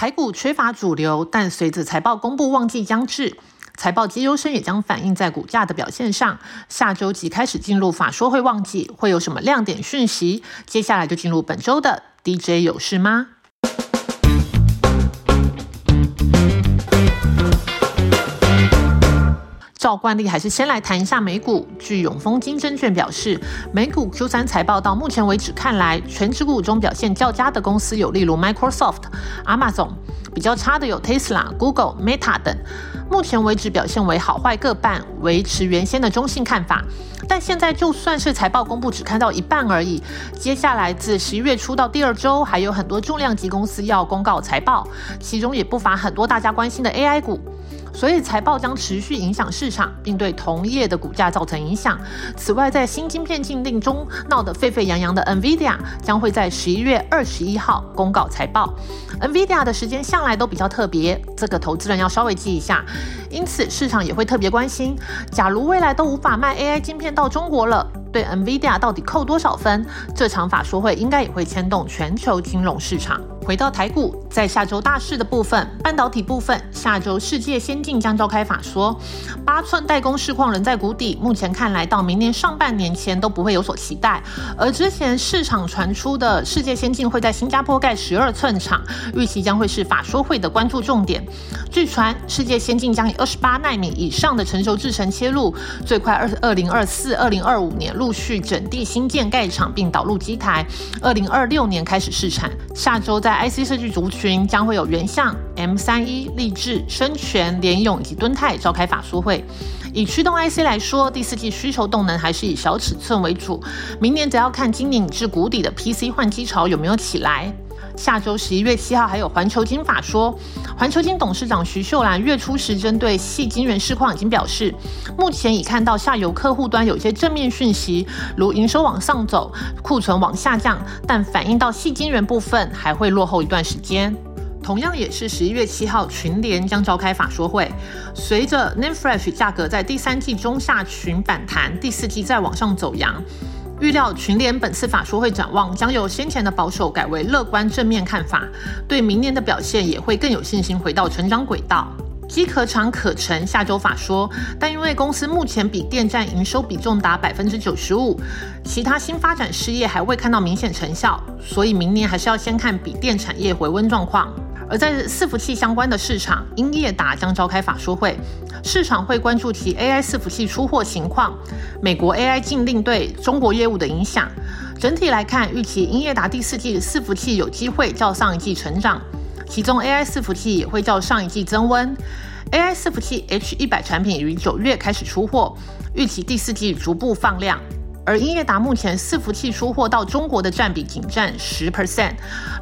台股缺乏主流，但随着财报公布旺季将至，财报绩优生也将反映在股价的表现上。下周即开始进入法说会旺季，会有什么亮点讯息？接下来就进入本周的 DJ 有事吗？照惯例，还是先来谈一下美股。据永丰金证券表示，美股 Q 三财报到目前为止看来，全指股中表现较佳的公司有例如 Microsoft、Amazon，比较差的有 Tesla、Google、Meta 等。目前为止表现为好坏各半，维持原先的中性看法。但现在就算是财报公布只看到一半而已，接下来自十一月初到第二周，还有很多重量级公司要公告财报，其中也不乏很多大家关心的 AI 股。所以财报将持续影响市场，并对同业的股价造成影响。此外，在新晶片禁令中闹得沸沸扬扬的 NVIDIA 将会在十一月二十一号公告财报。NVIDIA 的时间向来都比较特别，这个投资人要稍微记一下。因此，市场也会特别关心，假如未来都无法卖 AI 晶片到中国了。对 NVIDIA 到底扣多少分？这场法说会应该也会牵动全球金融市场。回到台股，在下周大事的部分，半导体部分，下周世界先进将召开法说。八寸代工市况仍在谷底，目前看来到明年上半年前都不会有所期待。而之前市场传出的世界先进会在新加坡盖十二寸厂，预期将会是法说会的关注重点。据传，世界先进将以二十八纳米以上的成熟制程切入，最快二二零二四、二零二五年。陆续整地新建盖厂，并导入机台，二零二六年开始试产。下周在在 IC 设计族群将会有原相、M 三一、立志、深全、联勇以及敦泰召开法说会。以驱动 IC 来说，第四季需求动能还是以小尺寸为主，明年则要看今年至谷底的 PC 换机潮有没有起来。下周十一月七号还有环球金法说，环球金董事长徐秀兰月初时针对细晶圆市况已经表示，目前已看到下游客户端有些正面讯息，如营收往上走，库存往下降，但反映到细晶圆部分还会落后一段时间。同样也是十一月七号，群联将召开法说会，随着 n a m f r e s h 价格在第三季中下旬反弹，第四季再往上走扬。预料群联本次法说会展望将由先前的保守改为乐观正面看法，对明年的表现也会更有信心回到成长轨道。机壳厂可成下周法说，但因为公司目前比电站营收比重达百分之九十五，其他新发展事业还未看到明显成效，所以明年还是要先看笔电产业回温状况。而在伺服器相关的市场，英业达将召开法说会，市场会关注其 AI 伺服器出货情况，美国 AI 禁令对中国业务的影响。整体来看，预期英业达第四季伺服器有机会较上一季成长，其中 AI 伺服器也会较上一季增温。AI 伺服器 H 一百产品于九月开始出货，预期第四季逐步放量。而英业达目前伺服器出货到中国的占比仅占十 percent，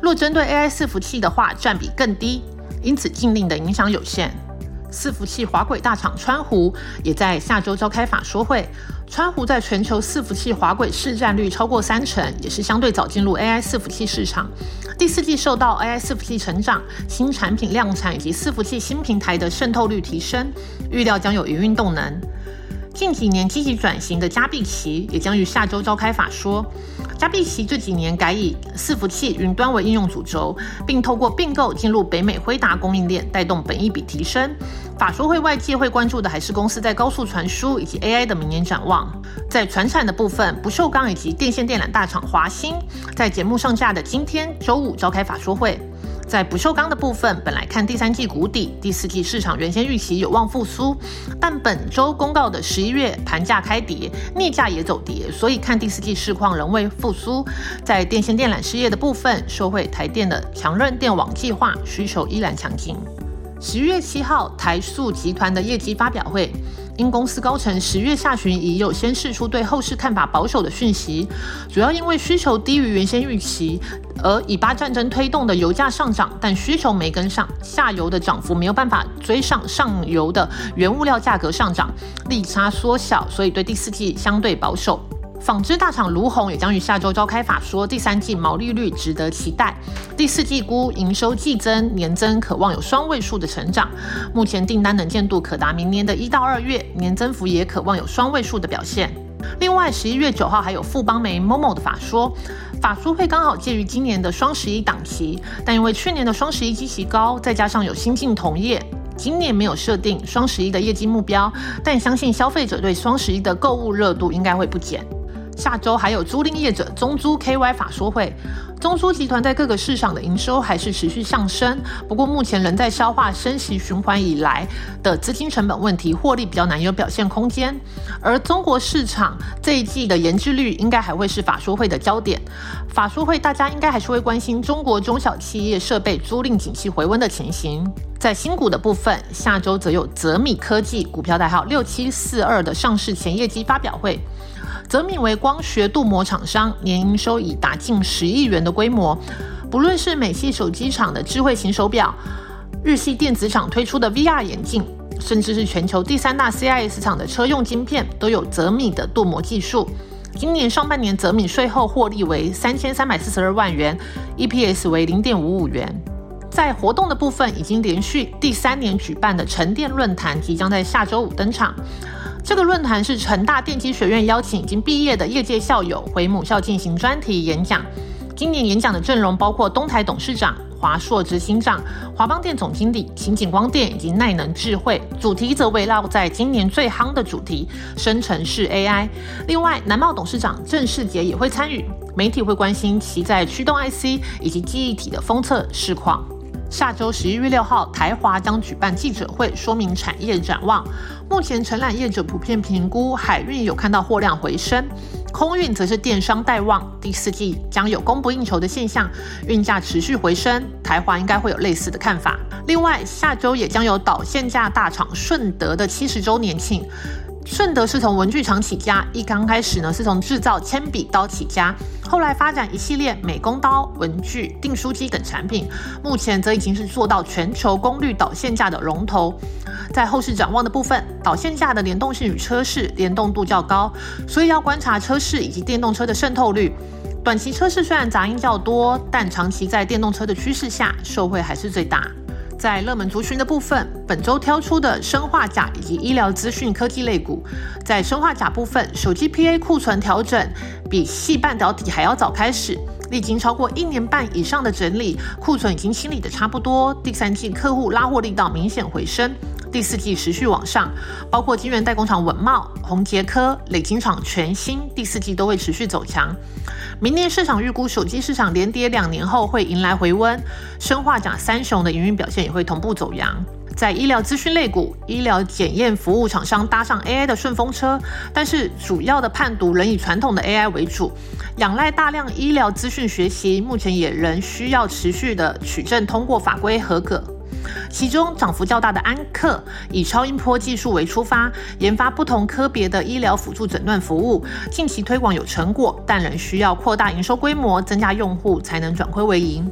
若针对 AI 伺服器的话，占比更低，因此禁令的影响有限。伺服器滑轨大厂川湖也在下周召开法说会，川湖在全球伺服器滑轨市占率超过三成，也是相对早进入 AI 伺服器市场。第四季受到 AI 伺服器成长、新产品量产以及伺服器新平台的渗透率提升，预料将有营运动能。近几年积极转型的加碧奇也将于下周召开法说。加碧奇这几年改以伺服器、云端为应用主轴，并透过并购进入北美辉达供应链，带动本益比提升。法说会外界会关注的还是公司在高速传输以及 AI 的明年展望。在传产的部分，不锈钢以及电线电缆大厂华兴在节目上架的今天周五召开法说会。在不锈钢的部分，本来看第三季谷底，第四季市场原先预期有望复苏，但本周公告的十一月盘价开跌，镍价也走跌，所以看第四季市况仍未复苏。在电线电缆事业的部分，受惠台电的强韧电网计划，需求依然强劲。十一月七号，台塑集团的业绩发表会。因公司高层十月下旬已有先释出对后市看法保守的讯息，主要因为需求低于原先预期，而以巴战争推动的油价上涨，但需求没跟上，下游的涨幅没有办法追上上游的原物料价格上涨，利差缩小，所以对第四季相对保守。纺织大厂卢红也将于下周召开法说，第三季毛利率值得期待，第四季估营收季增年增渴望有双位数的成长，目前订单能见度可达明年的一到二月，年增幅也渴望有双位数的表现。另外，十一月九号还有富邦媒 Momo 的法说，法说会刚好介于今年的双十一档期，但因为去年的双十一基期高，再加上有新进同业，今年没有设定双十一的业绩目标，但相信消费者对双十一的购物热度应该会不减。下周还有租赁业者中租 KY 法说会，中租集团在各个市场的营收还是持续上升，不过目前仍在消化升息循环以来的资金成本问题，获利比较难有表现空间。而中国市场这一季的研制率应该还会是法说会的焦点。法说会大家应该还是会关心中国中小企业设备租赁景气回温的情形。在新股的部分，下周则有泽米科技股票代号六七四二的上市前业绩发表会。泽米为光学镀膜厂商，年营收已达近十亿元的规模。不论是美系手机厂的智慧型手表，日系电子厂推出的 VR 眼镜，甚至是全球第三大 CIS 厂的车用晶片，都有泽米的镀膜技术。今年上半年，泽米税后获利为三千三百四十二万元，EPS 为零点五五元。在活动的部分，已经连续第三年举办的沉淀论坛，即将在下周五登场。这个论坛是成大电机学院邀请已经毕业的业界校友回母校进行专题演讲。今年演讲的阵容包括东台董事长、华硕执行长、华邦电总经理、秦景光电以及耐能智慧。主题则围绕在今年最夯的主题——生成式 AI。另外，南茂董事长郑世杰也会参与。媒体会关心其在驱动 IC 以及记忆体的封测市况。下周十一月六号，台华将举办记者会，说明产业展望。目前承揽业者普遍评估，海运有看到货量回升，空运则是电商待望。第四季将有供不应求的现象，运价持续回升。台华应该会有类似的看法。另外，下周也将有导线架大厂顺德的七十周年庆。顺德是从文具厂起家，一刚开始呢是从制造铅笔刀起家，后来发展一系列美工刀、文具、订书机等产品，目前则已经是做到全球功率导线架的龙头。在后市展望的部分，导线架的联动性与车市联动度较高，所以要观察车市以及电动车的渗透率。短期车市虽然杂音较多，但长期在电动车的趋势下，受惠还是最大。在热门族群的部分，本周挑出的生化甲以及医疗资讯科技类股。在生化甲部分，手机 PA 库存调整比细半导体还要早开始，历经超过一年半以上的整理，库存已经清理的差不多。第三季客户拉货力道明显回升。第四季持续往上，包括晶圆代工厂稳茂、宏杰科、磊晶厂全新，第四季都会持续走强。明年市场预估手机市场连跌两年后会迎来回温，生化甲三雄的营运表现也会同步走阳。在医疗资讯类股，医疗检验服务厂商搭上 AI 的顺风车，但是主要的判读仍以传统的 AI 为主，仰赖大量医疗资讯学习，目前也仍需要持续的取证通过法规合格。其中涨幅较大的安克，以超音波技术为出发，研发不同科别的医疗辅助诊断服务，近期推广有成果，但仍需要扩大营收规模，增加用户才能转亏为盈。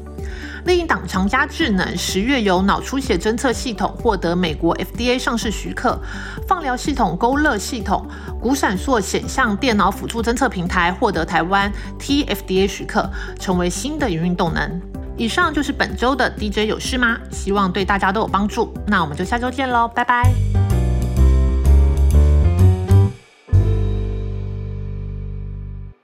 另一档长加智能，十月由脑出血侦测系统获得美国 FDA 上市许可，放疗系统勾勒系统、骨闪烁显像电脑辅助侦测平台获得台湾 TFDA 许可，成为新的营运动能。以上就是本周的 DJ 有事吗？希望对大家都有帮助。那我们就下周见喽，拜拜。